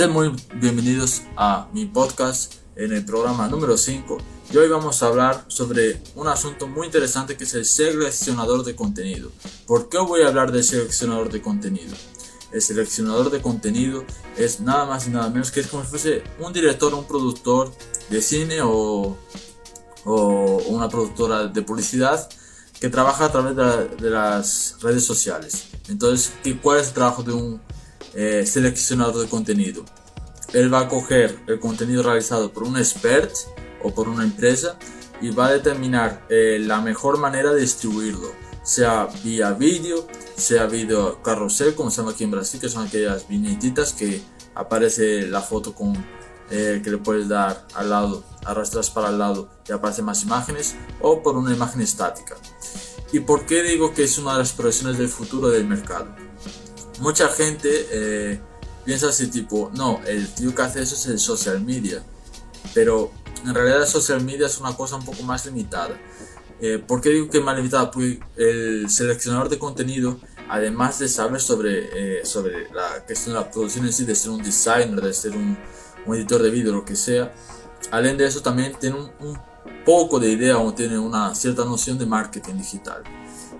Sean muy bienvenidos a mi podcast en el programa número 5 y hoy vamos a hablar sobre un asunto muy interesante que es el seleccionador de contenido. ¿Por qué voy a hablar del seleccionador de contenido? El seleccionador de contenido es nada más y nada menos que es como si fuese un director un productor de cine o, o una productora de publicidad que trabaja a través de, las redes sociales. Entonces, ¿cuál es el trabajo de un eh, de contenido. Él va a coger el contenido realizado por un expert o por una empresa y va a determinar eh, la mejor manera de distribuirlo, sea vía vídeo, sea vídeo carrusel, como se llama aquí en Brasil, que son aquellas viñetitas que aparece la foto con eh, que le puedes dar al lado, arrastras para el lado y aparecen más imágenes, o por una imagen estática. ¿Y por qué digo que es una de las profesiones del futuro del mercado? Mucha gente eh, piensa así tipo, no, el tío que hace eso es el social media. Pero en realidad el social media es una cosa un poco más limitada. Eh, ¿Por qué digo que más limitada? Porque el seleccionador de contenido, además de saber sobre, eh, sobre la cuestión de la producción en sí, de ser un designer, de ser un, editor de vídeo, lo que sea, además de eso también tiene un, un poco de idea o tiene una cierta noción de marketing digital.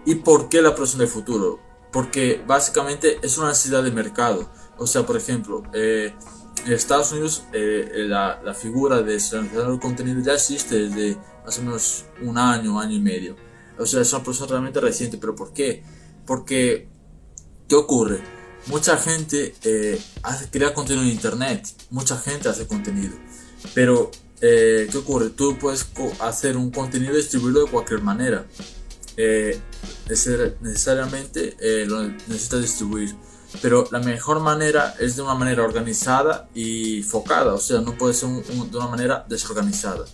¿Y por qué la producción del futuro? Porque básicamente es una necesidad de mercado. O sea, por ejemplo, eh, en Estados Unidos eh, la, la, figura de seleccionador de contenido ya existe desde más o menos un año, año y medio. O sea, es una persona realmente reciente. ¿Pero por qué? Porque, ¿qué ocurre? Mucha gente eh, hace, crea contenido en Internet. Mucha gente hace contenido. Pero, ¿qué ocurre? Tú puedes hacer un contenido y distribuirlo de cualquier manera eh, necesariamente eh, lo necesitas distribuir. Pero la mejor manera es de una manera organizada y focada, o sea, no puede ser de una manera desorganizada.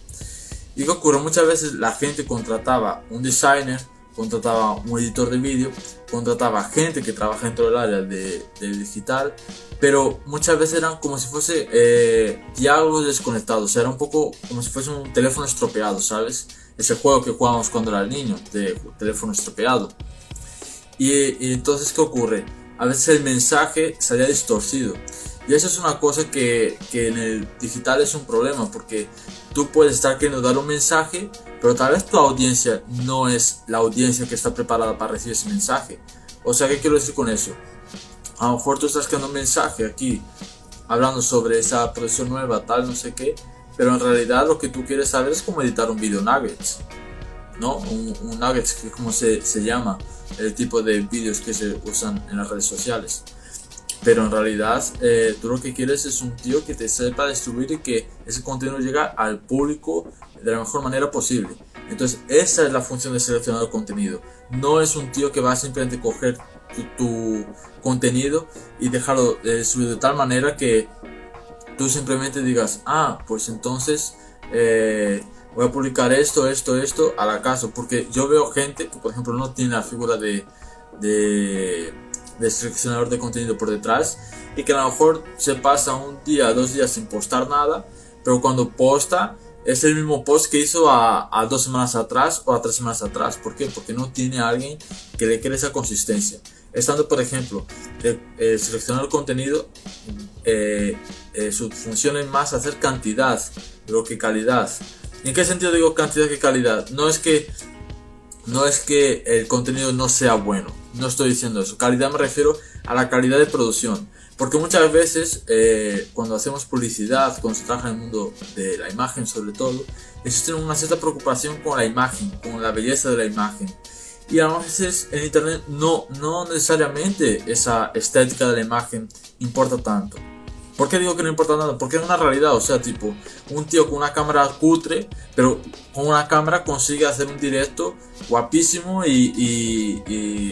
Y que ocurre, muchas veces la gente contrataba un designer, contrataba un editor de vídeo, contrataba gente que trabaja dentro del área de, digital, pero muchas veces eran como si fuese eh, diálogos desconectados, era un poco como si fuese un teléfono estropeado, ¿sabes? Ese juego que jugábamos cuando era niño, de teléfono estropeado. Y, entonces, ¿qué ocurre? A veces el mensaje salía distorcido. Y eso es una cosa que, que, en el digital es un problema, porque tú puedes estar queriendo dar un mensaje, pero tal vez tu audiencia no es la audiencia que está preparada para recibir ese mensaje. O sea, ¿qué quiero decir con eso? A lo mejor tú estás creando un mensaje aquí, hablando sobre esa producción nueva, tal, no sé qué, pero en realidad lo que tú quieres saber es cómo editar un video nuggets, ¿no? Un, un nuggets, que es como se, se llama el tipo de vídeos que se usan en las redes sociales. Pero en realidad eh, tú lo que quieres es un tío que te sepa distribuir y que ese contenido llegue al público de la mejor manera posible. Entonces esa es la función de seleccionar el contenido. No es un tío que va a simplemente coger tu, contenido y dejarlo eh, subir de tal manera que tú simplemente digas, ah, pues entonces eh, voy a publicar esto, esto, esto al acaso. Porque yo veo gente que, por ejemplo, no tiene la figura de, de, de seleccionador de contenido por detrás y que a lo mejor se pasa un día, dos días sin postar nada, pero cuando posta es el mismo post que hizo a, a, dos semanas atrás o a tres semanas atrás. ¿Por qué? Porque no tiene a alguien que le quiera esa consistencia. Estando, por ejemplo, el, seleccionar el contenido, eh, eh, su función es más hacer cantidad, lo que calidad. ¿En qué sentido digo cantidad que calidad? No es que no es que el contenido no sea bueno, no estoy diciendo eso. Calidad me refiero a la calidad de producción. Porque muchas veces eh, cuando hacemos publicidad, cuando se trabaja en el mundo de la imagen sobre todo, existe una cierta preocupación con la imagen, con la belleza de la imagen. Y a veces en internet no, no necesariamente esa estética de la imagen importa tanto. ¿Por qué digo que no importa nada? Porque es una realidad, o sea, tipo, un tío con una cámara cutre, pero con una cámara consigue hacer un directo guapísimo y,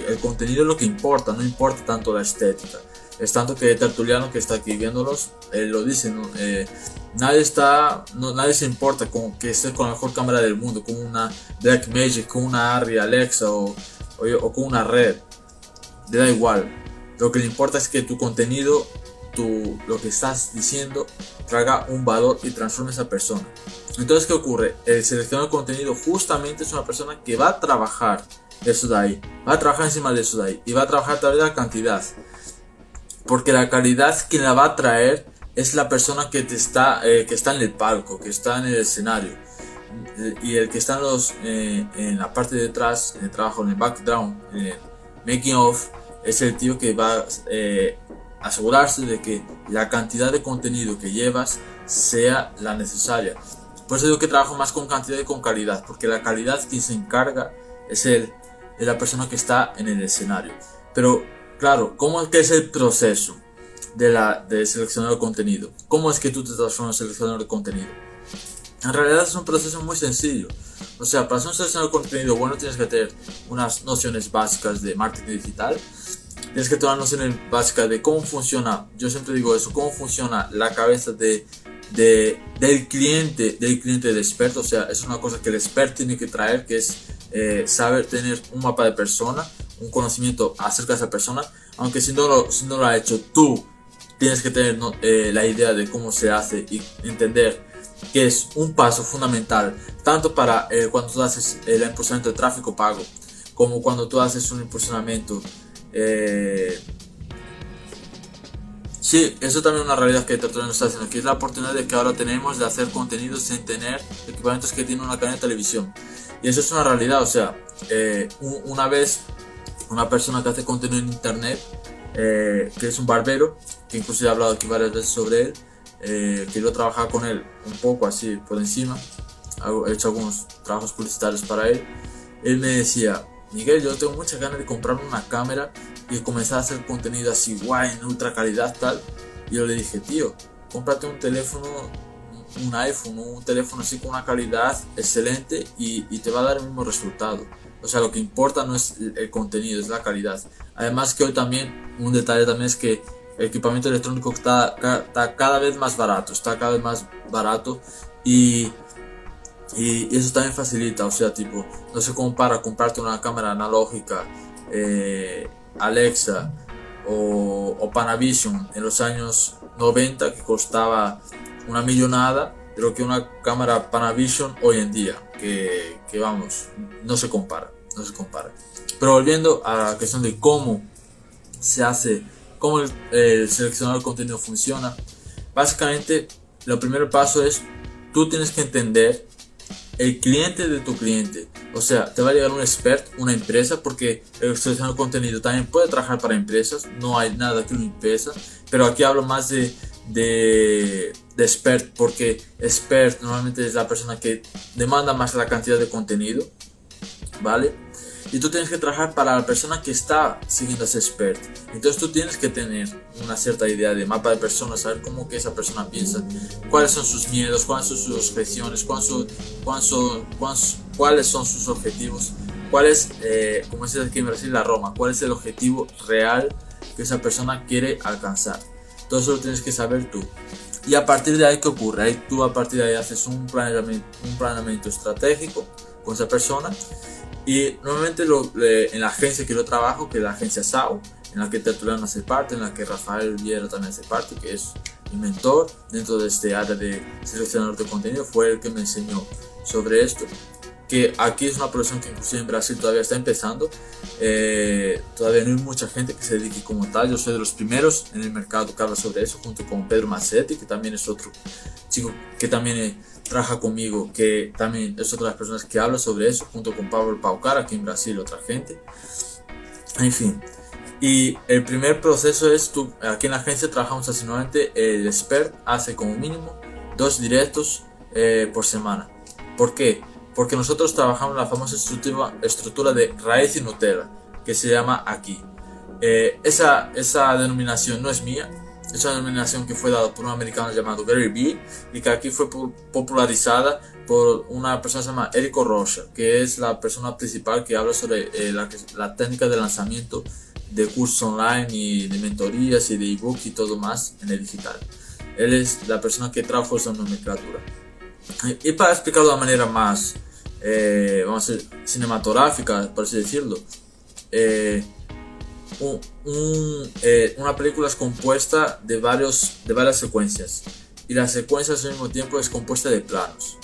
el contenido es lo que importa, no importa tanto la estética. Es tanto que Tertuliano que está aquí viéndolos, él lo dice, eh, nadie está, no, nadie se importa con que estés con la mejor cámara del mundo, con una Blackmagic, con una Arri Alexa o, o con una red, le da igual. Lo que le importa es que tu contenido lo que estás diciendo traiga un valor y transforme a esa persona. Entonces, ¿qué ocurre? El seleccionador contenido justamente es una persona que va a trabajar eso de ahí, va a trabajar encima de eso de ahí y va a trabajar través de la cantidad. Porque la calidad quien la va a traer es la persona que, te está, eh, que está en el palco, que está en el escenario. Y el que está en, los, eh, en la parte de detrás, en el trabajo, en el background, en el making of, es el tío que va eh, asegurarse de que la cantidad de contenido que llevas sea la necesaria. Por eso digo que trabajo más con cantidad y con calidad, porque la calidad quien se encarga es él, es la persona que está en el escenario. Pero claro, ¿cómo es que es el proceso de, la, de seleccionar el contenido? ¿Cómo es que tú te transformas en seleccionador de contenido? En realidad es un proceso muy sencillo. O sea, para ser un seleccionador de contenido bueno tienes que tener unas nociones básicas de marketing digital. Tienes que tener una noción básica de cómo funciona, yo siempre digo eso, cómo funciona la cabeza de de, del cliente, del cliente del experto. O sea, es una cosa que el experto tiene que traer, que es eh, saber tener un mapa de persona, un conocimiento acerca de esa persona. Aunque si no lo, si no lo ha hecho tú, tienes que tener eh, la idea de cómo se hace y entender que es un paso fundamental, tanto para eh, cuando tú haces el impulsamiento de tráfico pago, como cuando tú haces un impulsionamiento Sí, eso también es una realidad que Tertulia nos está haciendo, que es la oportunidad de que ahora tenemos de hacer contenido sin tener equipamientos que tienen una cadena de televisión. Y eso es una realidad, o sea, eh, una vez una persona que hace contenido en internet, eh, que es un barbero, que incluso he hablado aquí varias veces sobre él, eh, quiero trabajar con él un poco así por encima, he hecho algunos trabajos publicitarios para él, él me decía, Miguel, yo tengo muchas ganas de comprarme una cámara y comenzar a hacer contenido así guay, en ultra calidad tal. Y yo le dije, tío, cómprate un teléfono, un iPhone, un teléfono así con una calidad excelente y, te va a dar el mismo resultado. O sea, lo que importa no es el contenido, es la calidad. Además que hoy también, un detalle también es que el equipamiento electrónico está, está cada vez más barato, está cada vez más barato y y eso también facilita, o sea, tipo, no se compara comprarte una cámara analógica eh, Alexa o, Panavision en los años 90 que costaba una millonada de lo que una cámara Panavision hoy en día, que, que vamos, no se compara, no se compara. Pero volviendo a la cuestión de cómo se hace, cómo el, el seleccionador de contenido funciona, básicamente, el primer paso es, tú tienes que entender el cliente de tu cliente. O sea, te va a llegar un expert, una empresa, porque el seleccionador de contenido también puede trabajar para empresas, no hay nada que lo impesa, pero aquí hablo más de, de, de expert, porque expert normalmente es la persona que demanda más la cantidad de contenido, ¿vale? Y tú tienes que trabajar para la persona que está siguiendo a ese expert. Entonces tú tienes que tener una cierta idea de mapa de personas, saber cómo que esa persona piensa, cuáles son sus miedos, cuáles son sus objeciones, cuáles son, cuáles son sus objetivos, cuál es, eh, como dice aquí en Brasil, la Roma, cuál es el objetivo real que esa persona quiere alcanzar. Todo eso lo tienes que saber tú. Y a partir de ahí, ¿qué ocurre? Ahí tú a partir de ahí haces un planeamiento, un planeamiento estratégico con esa persona y normalmente lo, en la agencia que yo trabajo, que es la agencia SAO, en la que Tertuliano hace parte, en la que Rafael Viera también hace parte, que es mi mentor dentro de este área de seleccionador de contenido, fue el que me enseñó sobre esto. Que aquí es una profesión que inclusive en Brasil todavía está empezando. Eh, todavía no hay mucha gente que se dedique como tal. Yo soy de los primeros en el mercado que habla sobre eso, junto con Pedro Macetti, que también es otro chico que también trabaja conmigo, que también es otra de las personas que habla sobre eso, junto con Pablo Paucar, aquí en Brasil, otra gente. En fin. Y el primer proceso es, tú, aquí en la agencia trabajamos así, nuevamente, el expert hace como mínimo dos directos eh, por semana. ¿Por qué? Porque nosotros trabajamos la famosa estructura, estructura de raíz y Nutella, que se llama aquí. Eh, esa, esa denominación no es mía, es una denominación que fue dada por un americano llamado Gary Vee y que aquí fue popularizada por una persona que se llama Erico Rocha, que es la persona principal que habla sobre eh, la, la, técnica de lanzamiento de cursos online y de mentorías y de ebook y todo más en el digital. Él es la persona que trajo esa nomenclatura. Y para explicarlo de una manera más, eh, vamos a decir, cinematográfica, por así decirlo, eh, eh, una película es compuesta de, varios, de varias secuencias y la secuencia al mismo tiempo es compuesta de planos.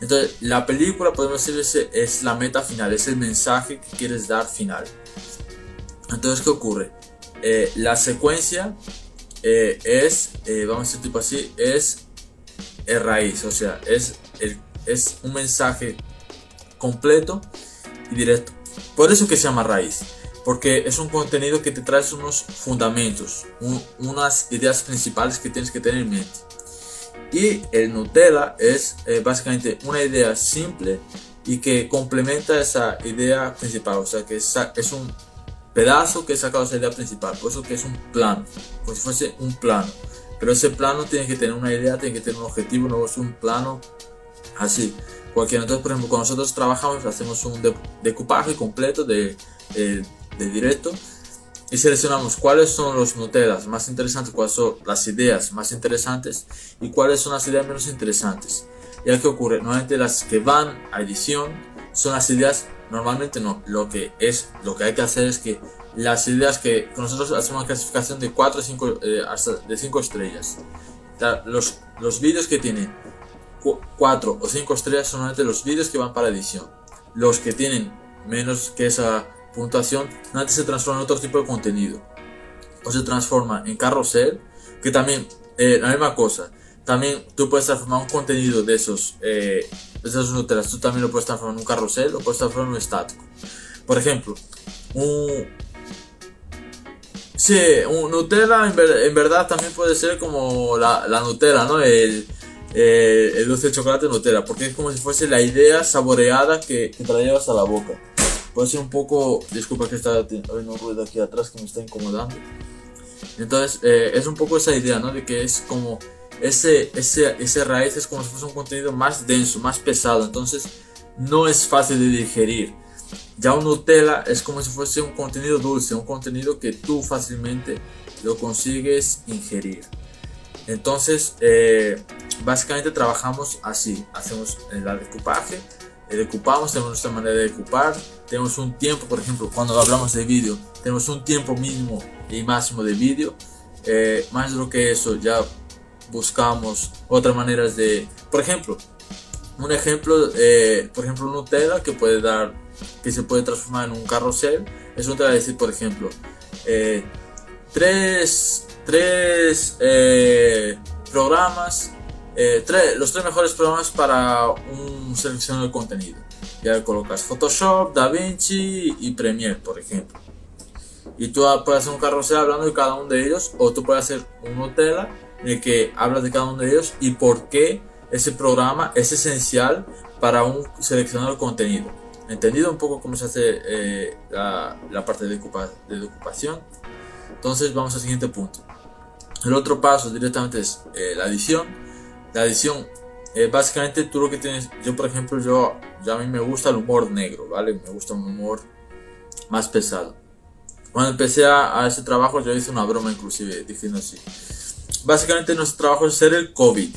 Entonces, la película, podemos decir, es la meta final, es el mensaje que quieres dar final. Entonces, ¿qué ocurre? La secuencia es, vamos a decir tipo así, es el raíz, o sea, es, el, es un mensaje completo y directo. Por eso que se llama raíz, porque es un contenido que te trae unos fundamentos, unas ideas principales que tienes que tener en mente. Y el Nutella es eh, básicamente una idea simple y que complementa esa idea principal, o sea que es, es un pedazo que he sacado esa idea principal, por eso que es un plano, como si fuese un plano. Pero ese plano tiene que tener una idea, tiene que tener un objetivo, no es un plano así. Cualquiera. Entonces, por ejemplo, cuando nosotros trabajamos, hacemos un decupaje completo de, de, de directo y seleccionamos cuáles son los Nutellas más interesantes, cuáles son las ideas más interesantes y cuáles son las ideas menos interesantes. Ya que ocurre, normalmente las que van a edición son las ideas, normalmente no, lo que es, lo que hay que hacer es que las ideas que nosotros hacemos una clasificación de 4 5, eh, hasta de 5 estrellas. Los, los vídeos que tienen 4 o 5 estrellas son normalmente los vídeos que van para edición. Los que tienen menos que esa puntuación normalmente se transforma en otro tipo de contenido. O se transforma en carrusel, que también, eh, la misma cosa. También tú puedes transformar un contenido de esos, eh, de esos Nutellas, tú también lo puedes transformar en un carrusel o puedes transformar en un estático. Por ejemplo, un, Sí, Nutella en, verdad también puede ser como la, la Nutella, ¿no? El, eh, el dulce de chocolate Nutella, porque es como si fuese la idea saboreada que, te la llevas a la boca. Puede ser un poco, disculpa que está habiendo un ruido aquí atrás que me está incomodando. Entonces, eh, es un poco esa idea, ¿no? De que es como ese, ese, ese raíz es como si fuese un contenido más denso, más pesado. Entonces, no es fácil de digerir. Ya un Nutella es como si fuese un contenido dulce, un contenido que tú fácilmente lo consigues ingerir. Entonces, eh, básicamente trabajamos así. Hacemos el decupaje, el decupamos, tenemos nuestra manera de decupar, tenemos un tiempo, por ejemplo, cuando hablamos de vídeo, tenemos un tiempo mínimo y máximo de vídeo. Eh, más de lo que eso, ya buscamos otras maneras de, por ejemplo, un ejemplo, eh, por ejemplo, Nutella que puede dar que se puede transformar en un carrusel. Eso te va a decir, por ejemplo, eh, tres, tres eh, programas, eh, los tres mejores programas para un seleccionador de contenido. Ya colocas Photoshop, DaVinci y Premiere, por ejemplo. Y tú puedes hacer un carrusel hablando de cada uno de ellos, o tú puedes hacer un Nutella en el que hablas de cada uno de ellos y por qué ese programa es esencial para un seleccionador de contenido entendido un poco cómo se hace eh, la, parte de, ocupación. Entonces vamos al siguiente punto. El otro paso directamente es eh, la edición. La edición, eh, básicamente tú lo que tienes, yo por ejemplo, yo, ya a mí me gusta el humor negro, ¿vale? Me gusta un humor más pesado. Cuando empecé a, a ese trabajo yo hice una broma inclusive diciendo así. Básicamente nuestro trabajo es ser el COVID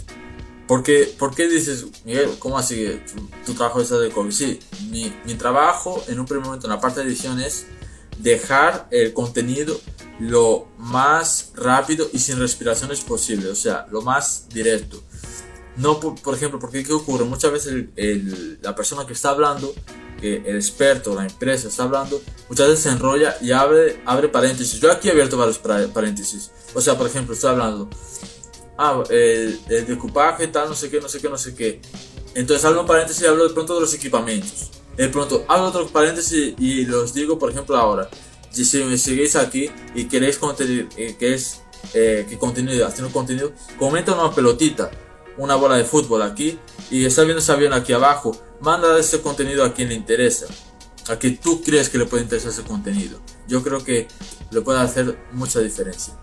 ¿Por qué, ¿Por qué dices, Miguel, cómo así tu, trabajo es de COVID? Sí, mi, mi, trabajo en un primer momento en la parte de edición es dejar el contenido lo más rápido y sin respiraciones posible, o sea, lo más directo. No, por, ejemplo, porque ¿qué ocurre? Muchas veces el, la persona que está hablando, el experto, la empresa está hablando, muchas veces se enrolla y abre, abre paréntesis. Yo aquí he abierto varios paréntesis. O sea, por ejemplo, estoy hablando ah, el, el tal, no sé qué, no sé qué, no sé qué. Entonces hablo un paréntesis y hablo de pronto de los equipamientos. De pronto hablo otro paréntesis y, los digo, por ejemplo, ahora. Si me seguís aquí y queréis contenido, eh, que es eh, que continúe haciendo contenido, comenta una pelotita, una bola de fútbol aquí y está viendo ese avión aquí abajo. Manda ese contenido a quien le interesa, a quien tú crees que le puede interesar ese contenido. Yo creo que le puede hacer mucha diferencia.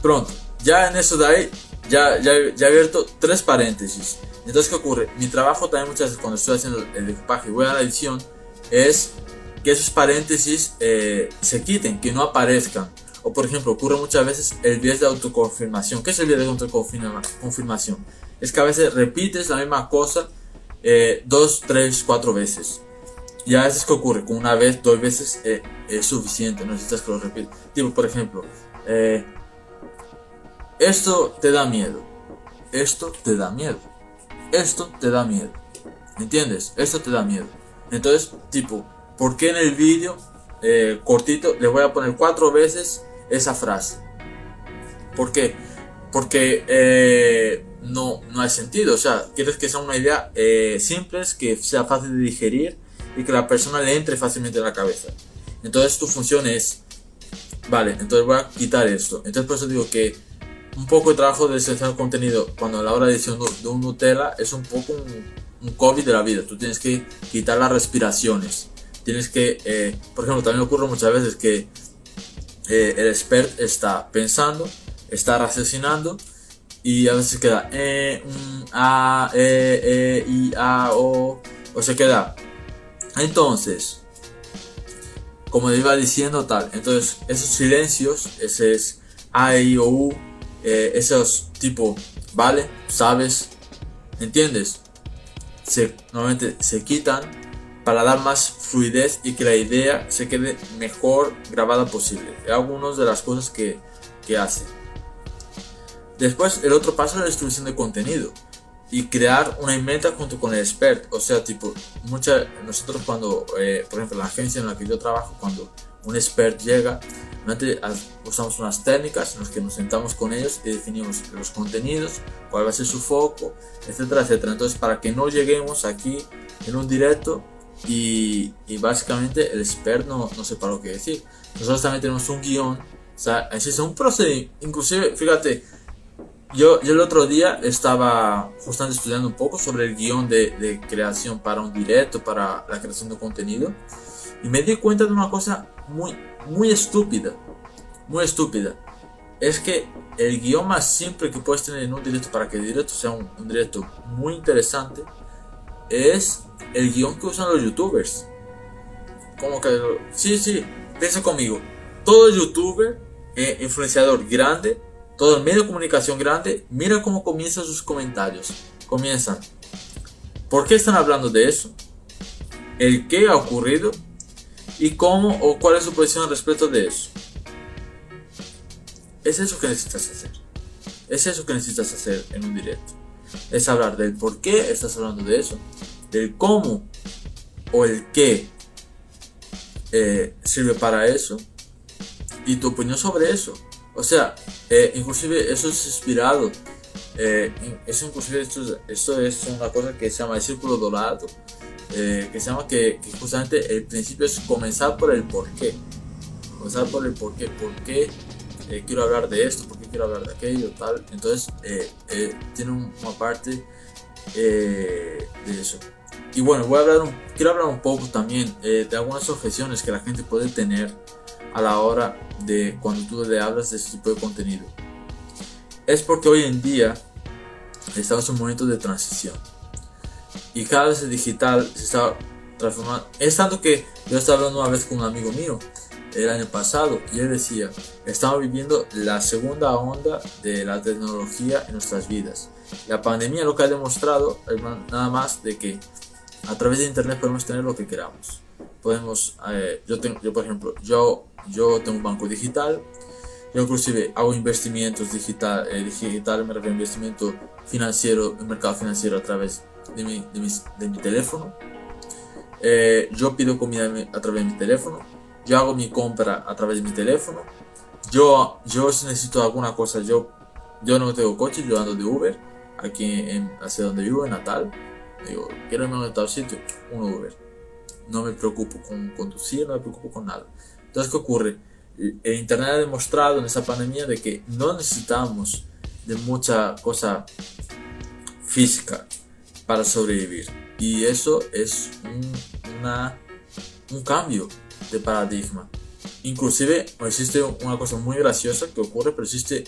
Pronto, ya en eso de ahí, ya, ya, ya he abierto tres paréntesis. Entonces, ¿qué ocurre? Mi trabajo también muchas veces cuando estoy haciendo el equipaje y voy a la edición es que esos paréntesis eh, se quiten, que no aparezcan. O por ejemplo, ocurre muchas veces el bias de autoconfirmación. ¿Qué es el bias de autoconfirmación? Es que a veces repites la misma cosa eh, dos, tres, cuatro veces. Y a veces que ocurre, con una vez, dos veces eh, es suficiente, no necesitas que lo repitas. Tipo, por ejemplo, eh, esto te da miedo. Esto te da miedo. Esto te da miedo. ¿Entiendes? Esto te da miedo. Entonces, tipo, ¿por qué en el vídeo eh, cortito le voy a poner cuatro veces esa frase? ¿Por qué? Porque eh, no, no hay sentido. O sea, quieres que sea una idea eh, simple, que sea fácil de digerir y que la persona le entre fácilmente en la cabeza. Entonces tu función es, vale, entonces voy a quitar esto. Entonces por eso digo que un poco de trabajo de seleccionar contenido cuando a la hora de edición de un Nutella es un poco un, COVID de la vida. Tú tienes que quitar las respiraciones. Tienes que, eh, por ejemplo, también ocurre muchas veces que eh, el expert está pensando, está raciocinando y a veces queda e, a, e, e, i, a, o, o se queda. Entonces, como iba diciendo tal, entonces esos silencios, ese es a, i, o, u, eh, esos tipo, vale, sabes, entiendes, se, normalmente se quitan para dar más fluidez y que la idea se quede mejor grabada posible. Algunas de las cosas que, que hace. Después, el otro paso es la distribución de contenido y crear una meta junto con el expert. O sea, tipo, mucha, nosotros cuando, eh, por ejemplo, la agencia en la que yo trabajo, cuando un expert llega, usamos unas técnicas en las que nos sentamos con ellos y definimos los contenidos, cuál va a ser su foco, etcétera, etcétera. Entonces, para que no lleguemos aquí en un directo y, y básicamente el expert no, no sepa lo que decir. Nosotros también tenemos un guion, o sea, existe un procedimiento, inclusive, fíjate, yo, yo el otro día estaba justamente estudiando un poco sobre el guion de, de, creación para un directo, para la creación de contenido. Y me di cuenta de una cosa muy, muy estúpida. Muy estúpida. Es que el guion más simple que puedes tener en un directo para que el directo sea un, un directo muy interesante es el guion que usan los youtubers. Como que... Sí, sí, piensa conmigo. Todo youtuber, eh, influenciador grande, todo el medio de comunicación grande, mira cómo comienzan sus comentarios. Comienzan. ¿Por qué están hablando de eso? ¿El qué ha ocurrido? ¿Y cómo o cuál es su posición respecto de eso? Es eso que necesitas hacer. Es eso que necesitas hacer en un directo. Es hablar del por qué estás hablando de eso, del cómo o el qué eh, sirve para eso y tu opinión sobre eso. O sea, eh, inclusive eso es inspirado. Eh, eso inclusive esto, esto, es una cosa que se llama el círculo dorado. Eh, que se llama que, justamente el principio es comenzar por el por qué. Comenzar por el por qué. ¿Por qué quiero hablar de esto? ¿Por qué quiero hablar de aquello? Tal. Entonces tiene una parte de eso. Y bueno, voy a hablar quiero hablar un poco también de algunas objeciones que la gente puede tener a la hora de cuando tú le hablas de ese tipo de contenido. Es porque hoy en día estamos en un momento de transición y cada vez el digital se está transformando. Es tanto que yo estaba hablando una vez con un amigo mío el año pasado y él decía, estamos viviendo la segunda onda de la tecnología en nuestras vidas. La pandemia lo que ha demostrado es nada más de que a través de internet podemos tener lo que queramos. Podemos, eh, yo, tengo, yo por ejemplo, yo yo tengo un banco digital, yo inclusive hago investimientos digital, eh, digital me refiero a investimento financiero, en mercado financiero a través de mi, de mi teléfono. Eh, yo pido comida a través de mi teléfono. Yo hago mi compra a través de mi teléfono. Yo, yo si necesito alguna cosa, yo, yo no tengo coche, yo ando de Uber aquí en, hacia donde vivo, en Natal. Digo, quiero irme a tal sitio, un Uber. No me preocupo con conducir, no me preocupo con nada. Entonces, ¿qué ocurre? El Internet ha demostrado en esa pandemia de que no necesitamos de mucha cosa física para sobrevivir. Y eso es un, una, un cambio de paradigma. Inclusive existe una cosa muy graciosa que ocurre, pero existe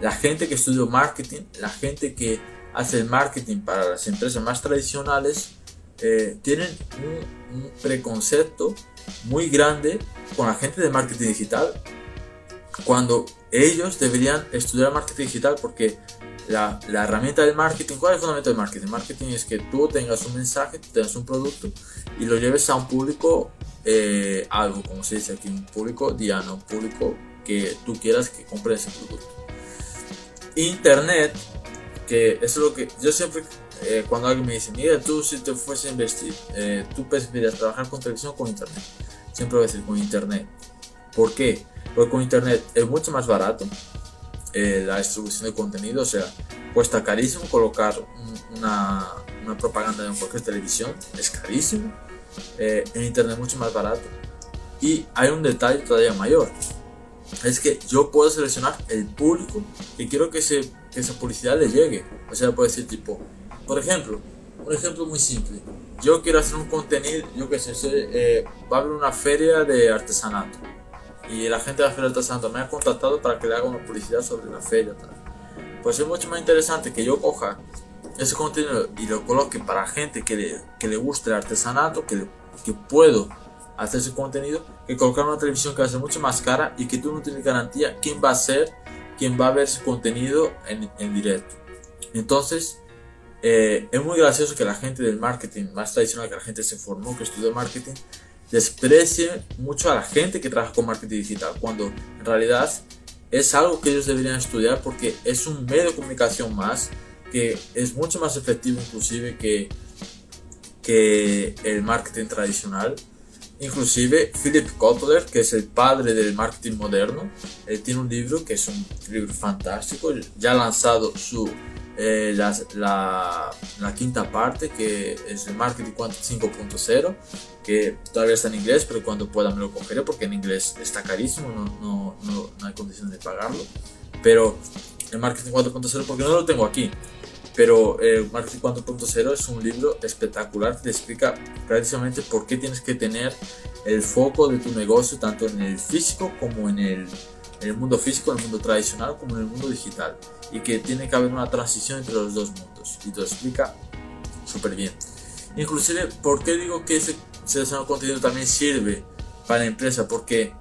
la gente que estudia marketing, la gente que hace el marketing para las empresas más tradicionales, eh, tienen un, un, preconcepto muy grande con la gente de marketing digital cuando ellos deberían estudiar marketing digital porque la, herramienta del marketing, ¿cuál es el fundamento del marketing? Marketing es que tú tengas un mensaje, tú tengas un producto y lo lleves a un público, eh, algo, como se dice aquí, un público diano, público que tú quieras que compre ese producto. Internet, que es lo que yo siempre eh, cuando alguien me dice, mira, tú si te fuese a investir, eh, tú preferirías trabajar con televisión o con internet. Siempre voy a decir con internet. ¿Por qué? Porque con internet es mucho más barato, eh, la distribución de contenido, o sea, cuesta carísimo colocar una, una, propaganda en cualquier televisión, es carísimo, eh, en internet mucho más barato. Y hay un detalle todavía mayor, es que yo puedo seleccionar el público que quiero que, se, que esa publicidad le llegue. O sea, puede decir tipo, por ejemplo, un ejemplo muy simple. Yo quiero hacer un contenido, yo qué sé, eh, va a haber una feria de artesanato y la gente de la feria de artesanato me ha contactado para que le haga una publicidad sobre la feria. Pues es mucho más interesante que yo coja ese contenido y lo coloque para gente que le, que le guste el artesanato, que, que puedo hacer ese contenido, que colocar una televisión que va a ser mucho más cara y que tú no tienes garantía quién va a ser, quién va a ver ese contenido en, en directo. Entonces, eh, es muy gracioso que la gente del marketing, más tradicional que la gente se formó, que estudió marketing, desprecie mucho a la gente que trabaja con marketing digital, cuando en realidad es algo que ellos deberían estudiar porque es un medio de comunicación más que es mucho más efectivo inclusive que, que el marketing tradicional. Inclusive Philip Kotler, que es el padre del marketing moderno, él tiene un libro que es un libro fantástico, ya ha lanzado su eh, la, la, quinta parte, que es el Marketing 5.0, que todavía está en inglés, pero cuando pueda me lo cogeré porque en inglés está carísimo, no, no, no, no hay condiciones de pagarlo. Pero el Marketing 4.0, porque no lo tengo aquí, pero el Marketing 4.0 es un libro espectacular que te explica precisamente por qué tienes que tener el foco de tu negocio tanto en el físico como en el, en el mundo físico, en el mundo tradicional como en el mundo digital y que tiene que haber una transición entre los dos mundos y te lo explica súper bien. Inclusive, ¿por qué digo que ese seleccionado contenido también sirve para la empresa? Porque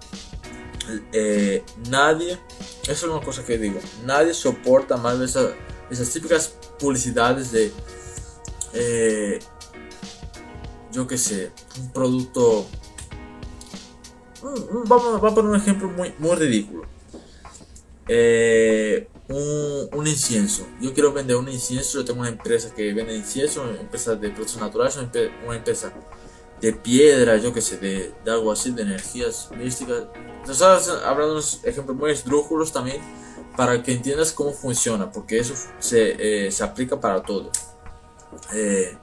eh, nadie, eso es una cosa que digo, nadie soporta más esas, esas típicas publicidades de, eh, yo qué sé, un producto... Vamos, a poner un ejemplo muy, muy ridículo. Eh, un, incienso. Yo quiero vender un incienso. Yo tengo una empresa que vende incienso, una empresa de productos naturales, una empresa de piedra, yo que sé, de, algo así, de energías místicas. Nosotros hablando unos ejemplos muy esdrújulos también para que entiendas cómo funciona, porque eso se, eh, se aplica para todo. Eh,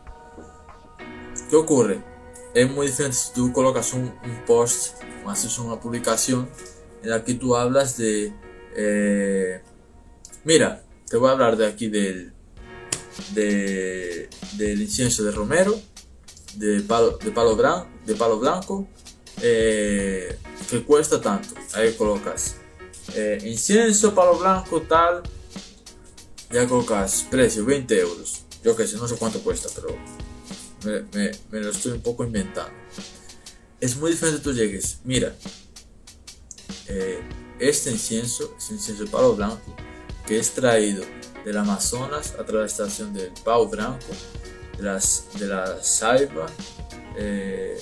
¿Qué ocurre? Es muy diferente si tú colocas un, un post haces una publicación en la que tú hablas de. Eh, Mira, te voy a hablar de aquí del, del incienso de romero, de palo, de palo, blanco, de palo blanco eh, que cuesta tanto. Ahí colocas eh, incienso, palo blanco, tal. Ya colocas precio 20 euros. Yo que sé, no sé cuánto cuesta, pero me, lo estoy un poco inventando. Es muy diferente tú llegues. Mira, eh, este incienso es incienso de palo blanco que es traído del Amazonas a través de la estación del Pau Branco, de, las, de la Saiba, eh,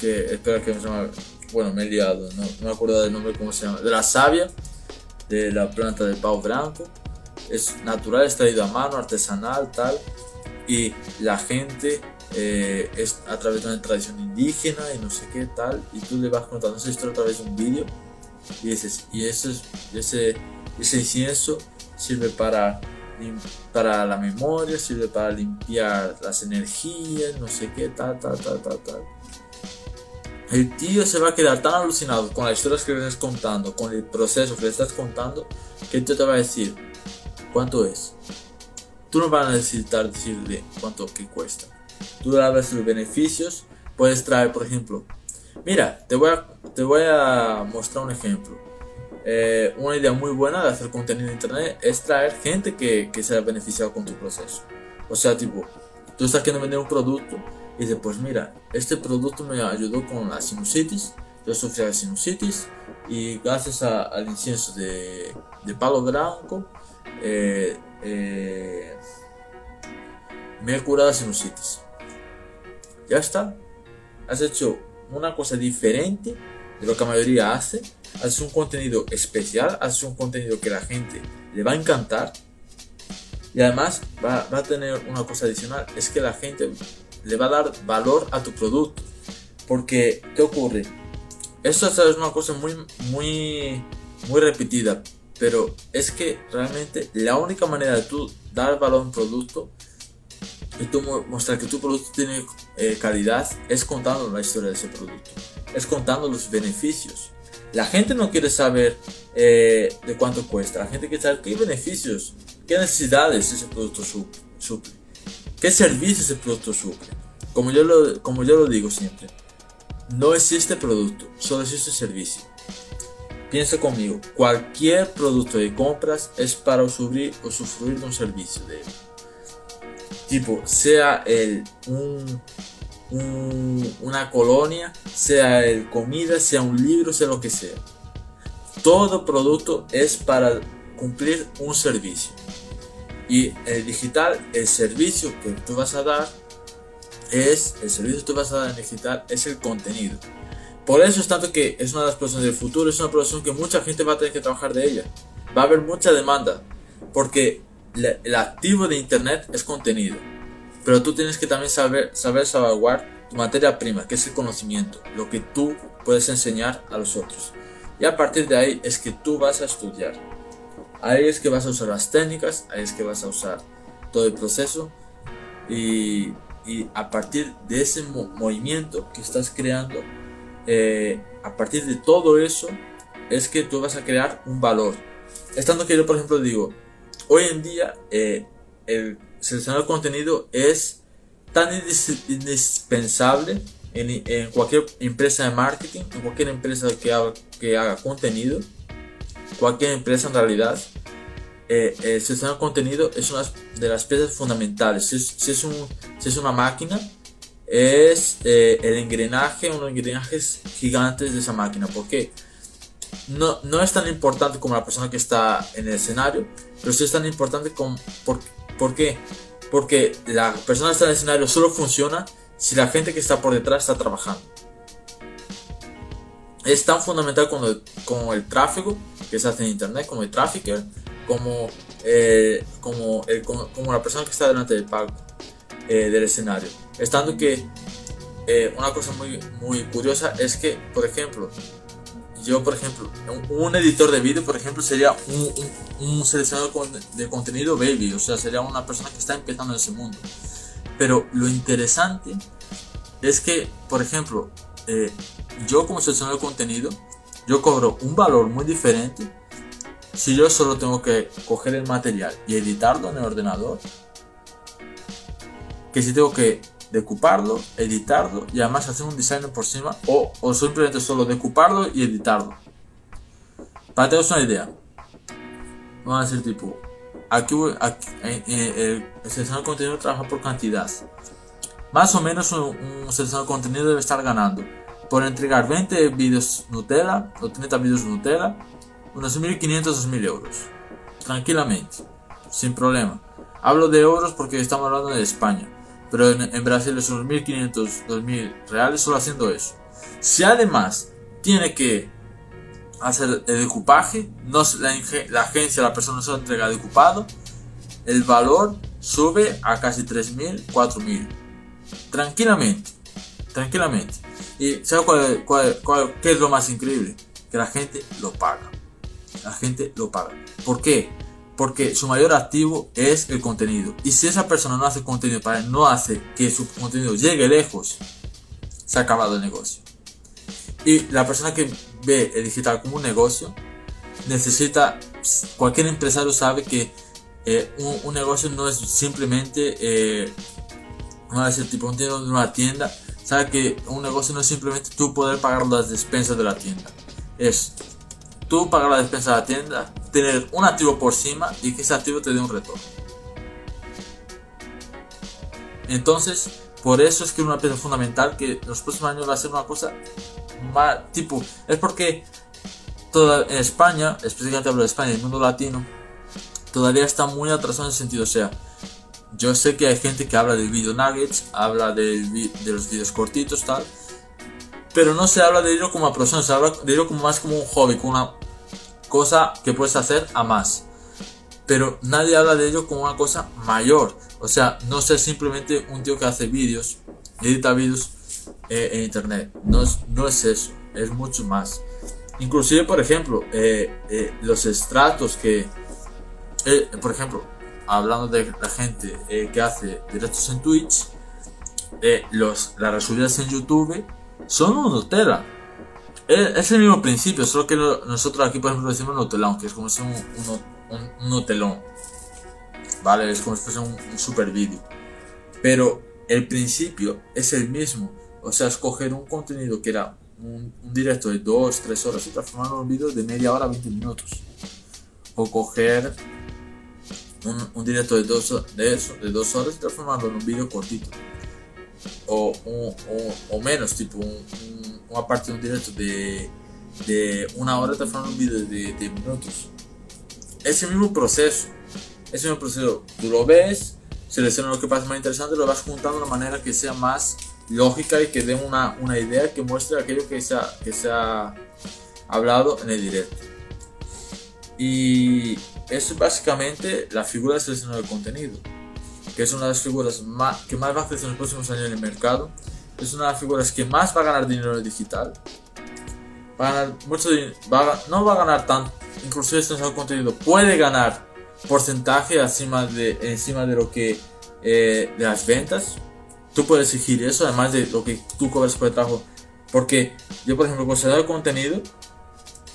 que espera que me llama, bueno, me he liado, no, me acuerdo del nombre, cómo se llama, de la savia, de la planta del Pau Branco, es natural, es traído a mano, artesanal, tal, y la gente eh, es a través de una tradición indígena y no sé qué tal, y tú le vas contando esa historia a través de un vídeo, y dices, y ese, ese ese incienso sirve para, para la memoria, sirve para limpiar las energías, no sé qué, tal, tal, tal, tal, tal. El tío se va a quedar tan alucinado con las historias que le estás contando, con el proceso que le estás contando, que el tío te va a decir, ¿cuánto es? Tú no vas a necesitar decirle cuánto que cuesta. Tú le hablas de los beneficios, puedes traer, por ejemplo, mira, te voy a, te voy a mostrar un ejemplo eh, una idea muy buena de hacer contenido en internet es traer gente que, que se haya beneficiado con tu proceso. O sea, tipo, tú estás queriendo vender un producto y dices, pues mira, este producto me ayudó con la sinusitis, yo sufría de sinusitis y gracias al incienso de, de, palo blanco eh, eh, me he curado sinusitis. Ya está, has hecho una cosa diferente de lo que la mayoría hace haces un contenido especial, haces un contenido que la gente le va a encantar y además va, a tener una cosa adicional, es que la gente le va a dar valor a tu producto. Porque, ¿qué ocurre? Esto es una cosa muy, muy, muy repetida, pero es que realmente la única manera de tú dar valor a un producto y tú mostrar que tu producto tiene eh, calidad es contando la historia de ese producto, es contando los beneficios. La gente no quiere saber eh, de cuánto cuesta, la gente quiere saber qué beneficios, qué necesidades ese producto suple, qué servicios ese producto suple. Como yo, lo, como yo lo digo siempre, no existe producto, solo existe servicio. Piensa conmigo, cualquier producto de compras es para usufruir, usufruir de un servicio de él. Tipo, sea el un, una colonia, sea el comida, sea un libro, sea lo que sea. Todo producto es para cumplir un servicio. Y el digital, el servicio que tú vas a dar es, el servicio que tú vas a dar en digital es el contenido. Por eso es tanto que es una de las profesiones del futuro, es una profesión que mucha gente va a tener que trabajar de ella. Va a haber mucha demanda, porque el activo de Internet es contenido. Pero tú tienes que también saber, saber salvaguardar tu materia prima, que es el conocimiento, lo que tú puedes enseñar a los otros. Y a partir de ahí es que tú vas a estudiar. Ahí es que vas a usar las técnicas, ahí es que vas a usar todo el proceso. Y, y a partir de ese movimiento que estás creando, eh, a partir de todo eso es que tú vas a crear un valor. Estando que yo, por ejemplo, digo, hoy en día eh, el seleccionar contenido es tan indispensable en, cualquier empresa de marketing, en cualquier empresa que haga, que haga contenido, cualquier empresa en realidad. Eh, el seleccionar contenido es una de las piezas fundamentales. Si es, es, un, si es una máquina, es eh, el engranaje, unos engranajes gigantes de esa máquina. porque No, no es tan importante como la persona que está en el escenario, pero sí es tan importante como... Por, ¿Por qué? Porque la persona que está en el escenario solo funciona si la gente que está por detrás está trabajando. Es tan fundamental como, como el tráfico que se hace en internet, como el trafficker, como, eh, como, el, como, la persona que está delante del palco, eh, del escenario. Estando que eh, una cosa muy, muy curiosa es que, por ejemplo, yo, por ejemplo, un, editor de vídeo, por ejemplo, sería un, un, seleccionador de contenido baby, o sea, sería una persona que está empezando en ese mundo. Pero lo interesante es que, por ejemplo, eh, yo como seleccionador de contenido, yo cobro un valor muy diferente si yo solo tengo que coger el material y editarlo en el ordenador, que si tengo que decuparlo, editarlo y además hacer un diseño por encima o, simplemente solo decuparlo y editarlo. Para tener una idea, vamos a decir tipo, aquí, aquí eh, eh, el seleccionador de contenido trabaja por cantidad. Más o menos un, un de contenido debe estar ganando por entregar 20 vídeos Nutella o 30 vídeos Nutella unos 1.500 2.000 euros. Tranquilamente, sin problema. Hablo de euros porque estamos hablando de España pero en, Brasil es unos 1500, 2000 reales solo haciendo eso. Si además tiene que hacer el decupaje, no la, la agencia, la persona se entrega decupado, el valor sube a casi 3000, 4000. Tranquilamente, tranquilamente. ¿Y ¿sabe cuál, cuál, cuál, qué es lo más increíble? Que la gente lo paga. La gente lo paga. ¿Por qué? Porque su mayor activo es el contenido. Y si esa persona no hace contenido para él, no hace que su contenido llegue lejos, se ha acabado el negocio. Y la persona que ve el digital como un negocio, necesita, cualquier empresario sabe que eh, un, negocio no es simplemente, eh, no es el tipo de una tienda, sabe que un negocio no es simplemente tú poder pagar las despensas de la tienda. Es tú pagar la despensa de la tienda, tener un activo por encima y que ese activo te dé un retorno. Entonces, por eso es que una pieza fundamental que los próximos años va a ser una cosa más tipo, es porque toda, en España, específicamente hablo de España y el mundo latino, todavía está muy atrasado en ese sentido. O sea, yo sé que hay gente que habla de video nuggets, habla de, de los videos cortitos, tal, pero no se habla de ello como a profesión, se habla de ello como más como un hobby, como una cosa que puedes hacer a más. Pero nadie habla de ello como una cosa mayor. O sea, no ser simplemente un tío que hace vídeos, edita vídeos eh, en internet. No es, no es eso, es mucho más. Inclusive, por ejemplo, eh, eh, los estratos que, por ejemplo, hablando de la gente que hace directos en Twitch, los, las resubidas en YouTube son un Nutella. Es el mismo principio, solo que nosotros aquí, por ejemplo, decimos Nutelón, que es como si un, un, un, Nutelón. ¿Vale? Es como si fuese un, super vídeo. Pero el principio es el mismo. O sea, escoger un contenido que era un, directo de 2, 3 horas y transformarlo en un vídeo de media hora, 20 minutos. O coger un, un directo de 2 de eso, de dos horas y transformarlo en un vídeo cortito. O, o, o, menos, tipo un, una parte de un directo de, de una hora transformarlo en un vídeo de 10 minutos. Ese mismo proceso, ese mismo proceso, tú lo ves, seleccionas lo que pasa más interesante, lo vas juntando de una manera que sea más lógica y que dé una, una idea que muestre aquello que se, ha, que se ha hablado en el directo. Y eso es básicamente la figura de seleccionador de contenido, que es una de las figuras más, que más va a crecer en los próximos años en el mercado. Es una de las figuras que más va a ganar dinero en el digital. Va a ganar mucho va no va a ganar tanto, inclusive este de contenido puede ganar porcentaje encima de, encima de lo que eh, de las ventas, tú puedes exigir eso, además de lo que tú cobras por el trabajo. Porque yo, por ejemplo, considerado de contenido,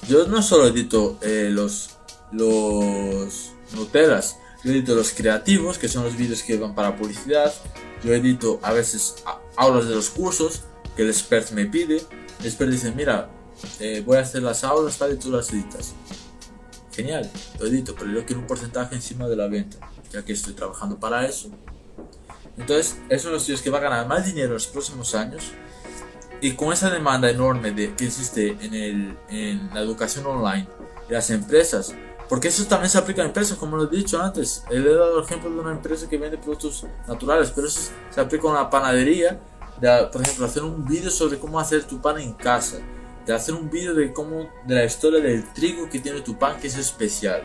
yo no solo edito eh, los, los Nutellas, yo edito los creativos, que son los vídeos que van para publicidad. Yo edito a veces aulas de los cursos que el expert me pide. El expert dice, mira, eh, voy a hacer las aulas tal y tú las editas. Genial, lo edito, pero yo quiero un porcentaje encima de la venta, ya que estoy trabajando para eso. Entonces, es uno de los estudios que va a ganar más dinero en los próximos años. Y con esa demanda enorme de, que existe en, el, en la educación online las empresas, porque eso también se aplica a empresas, como lo he dicho antes. He dado el ejemplo de una empresa que vende productos naturales, pero eso se aplica a una panadería. De, por ejemplo, hacer un vídeo sobre cómo hacer tu pan en casa. De hacer un vídeo de cómo, de la historia del trigo que tiene tu pan, que es especial.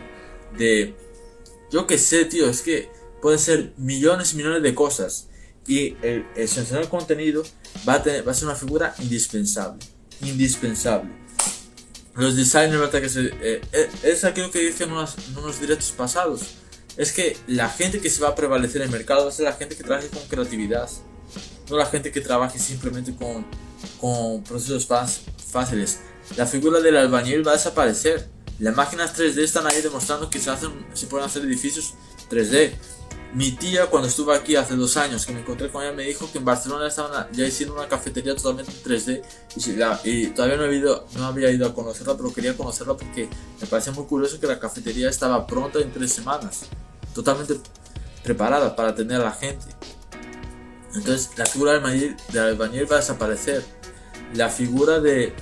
De, yo qué sé, tío, es que puede ser millones y millones de cosas. Y el, el contenido va a, tener, va a ser una figura indispensable. Indispensable. Los designers, ¿verdad? Que se, eh, eh, que dije en en unos directos pasados. Es que la gente que se va a prevalecer en el mercado va a ser la gente que trabaje con creatividad. No la gente que trabaje simplemente con, con procesos fáciles. La figura del albañil va a desaparecer. Las máquinas 3D están ahí demostrando que se, hacen, se pueden hacer edificios 3D. Mi tía, cuando estuve aquí hace dos años, que me encontré con ella, me dijo que en Barcelona estaban ya hicieron una cafetería totalmente en 3D y, todavía no había ido a conocerla, pero quería conocerla porque me parecía muy curioso que la cafetería estaba pronta en tres semanas, totalmente preparada para atender a la gente. Entonces, la figura del albañil va a desaparecer. La figura de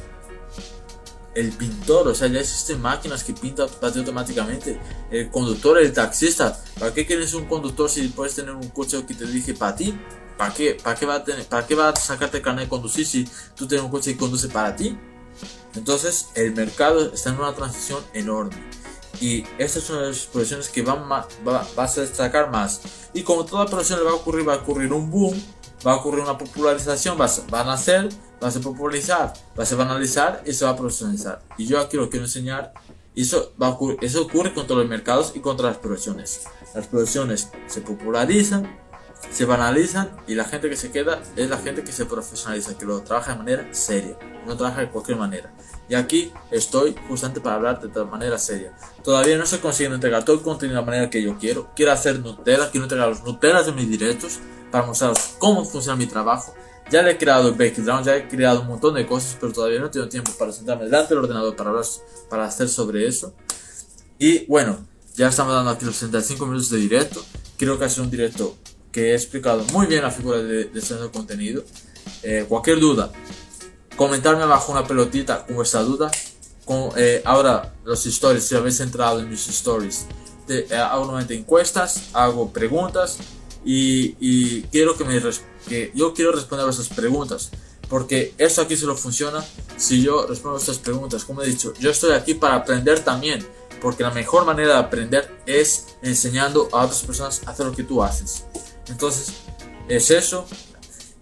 el pintor, o sea, ya existen máquinas que pintan automáticamente. El conductor, el taxista. ¿Para qué quieres un conductor si puedes tener un coche que te dirige para ti? ¿Para qué, para qué, va a tener, ¿Para qué va a sacarte carnet de conducir si tú tienes un coche que conduce para ti? Entonces, el mercado está en una transición enorme. Y estas son las profesiones que van va, vas a destacar más. Y como toda profesión le va a ocurrir, va a ocurrir un boom, va a ocurrir una popularización, va, van a ser va a se popularizar, va a se banalizar y se va a profesionalizar. Y yo aquí lo quiero enseñar. Eso, va a ocurrir, eso ocurre contra los mercados y contra las profesiones. Las profesiones se popularizan, se banalizan y la gente que se queda es la gente que se profesionaliza, que lo trabaja de manera seria, no trabaja de cualquier manera. Y aquí estoy justamente para hablar de manera seria. Todavía no estoy consiguiendo entregar todo el contenido de la manera que yo quiero. Quiero hacer Nutella, quiero entregar los Nutellas de mis directos para mostraros cómo funciona mi trabajo ya le he creado el background, ya he creado un montón de cosas, pero todavía no tengo tiempo para sentarme delante del ordenador para, hablar, para hacer sobre eso. Y bueno, ya estamos dando aquí los 65 minutos de directo. Creo que ha sido un directo que he explicado muy bien la figura de, de de contenido. Eh, cualquier duda, comentarme abajo una pelotita con vuestra duda. Con, eh, ahora los stories, si habéis entrado en mis stories, te, eh, hago nuevamente encuestas, hago preguntas y, quiero que me que yo quiero responder a esas preguntas porque eso aquí solo funciona si yo respondo a estas preguntas. Como he dicho yo estoy aquí para aprender también porque la mejor manera de aprender es enseñando a otras personas a hacer lo que tú haces. Entonces es eso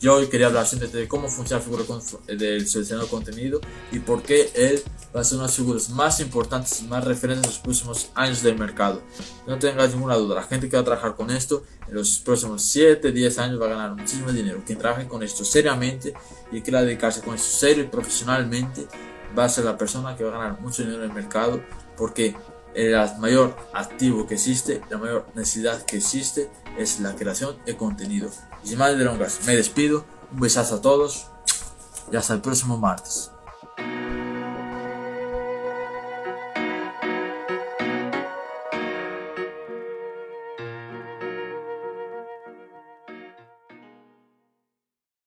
yo hoy quería hablar de cómo funciona la figura del seleccionado contenido y por qué él va a ser uno de los figuras más importantes y más referentes en los próximos años del mercado. No tengas ninguna duda, la gente que va a trabajar con esto en los próximos 7, 10 años va a ganar muchísimo dinero. Quien trabaje con esto seriamente y quiera dedicarse con esto serio y profesionalmente va a ser la persona que va a ganar mucho dinero en el mercado porque el mayor activo que existe, la mayor necesidad que existe es la creación de contenido. Sin más de longas, me despido. Un besazo a todos y hasta el próximo martes.